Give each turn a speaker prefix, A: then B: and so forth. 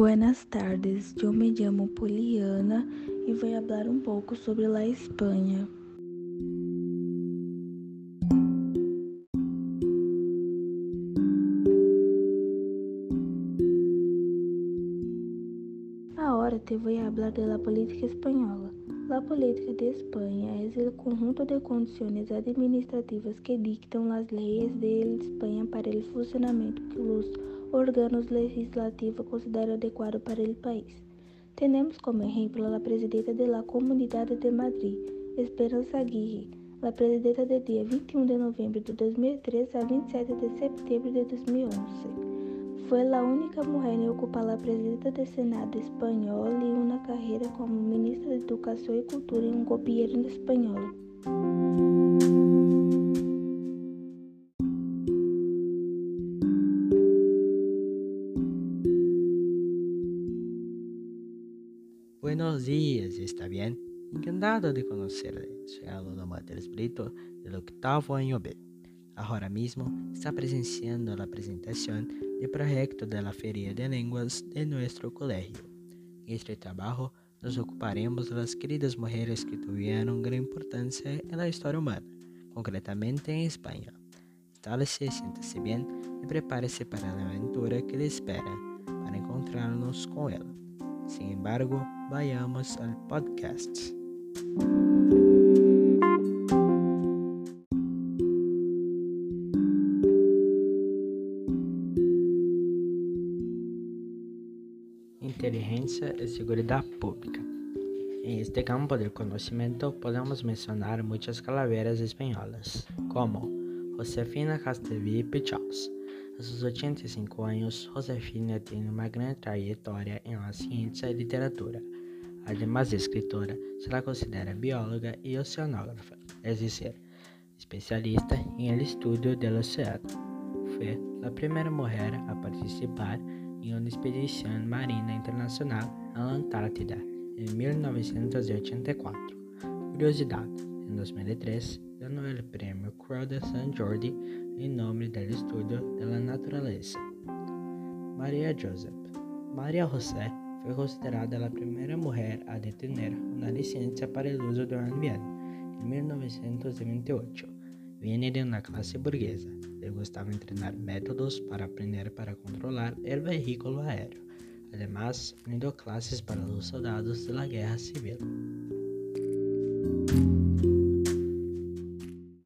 A: Buenas tardes, eu me chamo Poliana e vou falar um pouco sobre a Espanha. Agora te vou falar da política espanhola. A política de Espanha é o conjunto de condições administrativas que dictam as leis de Espanha para o funcionamento que os órgãos legislativos consideram adequado para o país. Temos como exemplo a presidenta da Comunidade de Madrid, Esperança Aguirre, a presidenta de dia 21 de novembro de 2013 a 27 de setembro de 2011. Foi a única mulher em ocupar a presidência do Senado espanhol e uma carreira como ministra de Educação e Cultura em um governo espanhol.
B: Buenos días, ¿está bien? Encantado de conocerle. Soy alumno Matheus Brito del octavo año B. Ahora mismo está presenciando la presentación del proyecto de la Feria de Lenguas de nuestro colegio. En este trabajo nos ocuparemos de las queridas mujeres que tuvieron gran importancia en la historia humana, concretamente en España. Instále-se, siéntese bien y prepárese para la aventura que le espera para encontrarnos con él. Sin embargo, vayamos al podcast. Inteligencia y seguridad pública. En este campo del conocimiento podemos mencionar muchas calaveras españolas, como Josefina Castellví Pichals. A sus 85 años, Josefina tiene una gran trayectoria en la ciencia y literatura. Además de escritora, se la considera bióloga y oceanógrafa, es decir, especialista en el estudio del océano. Fue la primera mujer a participar en una expedición marina internacional la Antártida en 1984. Curiosidad, en 2003 ganó el premio Croix de San Jordi em nome do estudo da natureza. Maria Joseph. Maria José foi considerada a primeira mulher a detener uma licença para o uso do avião em 1928. Viene de uma classe burguesa. Le gostava treinar métodos para aprender para controlar o veículo aéreo. Además, brindou classes para os soldados da Guerra Civil.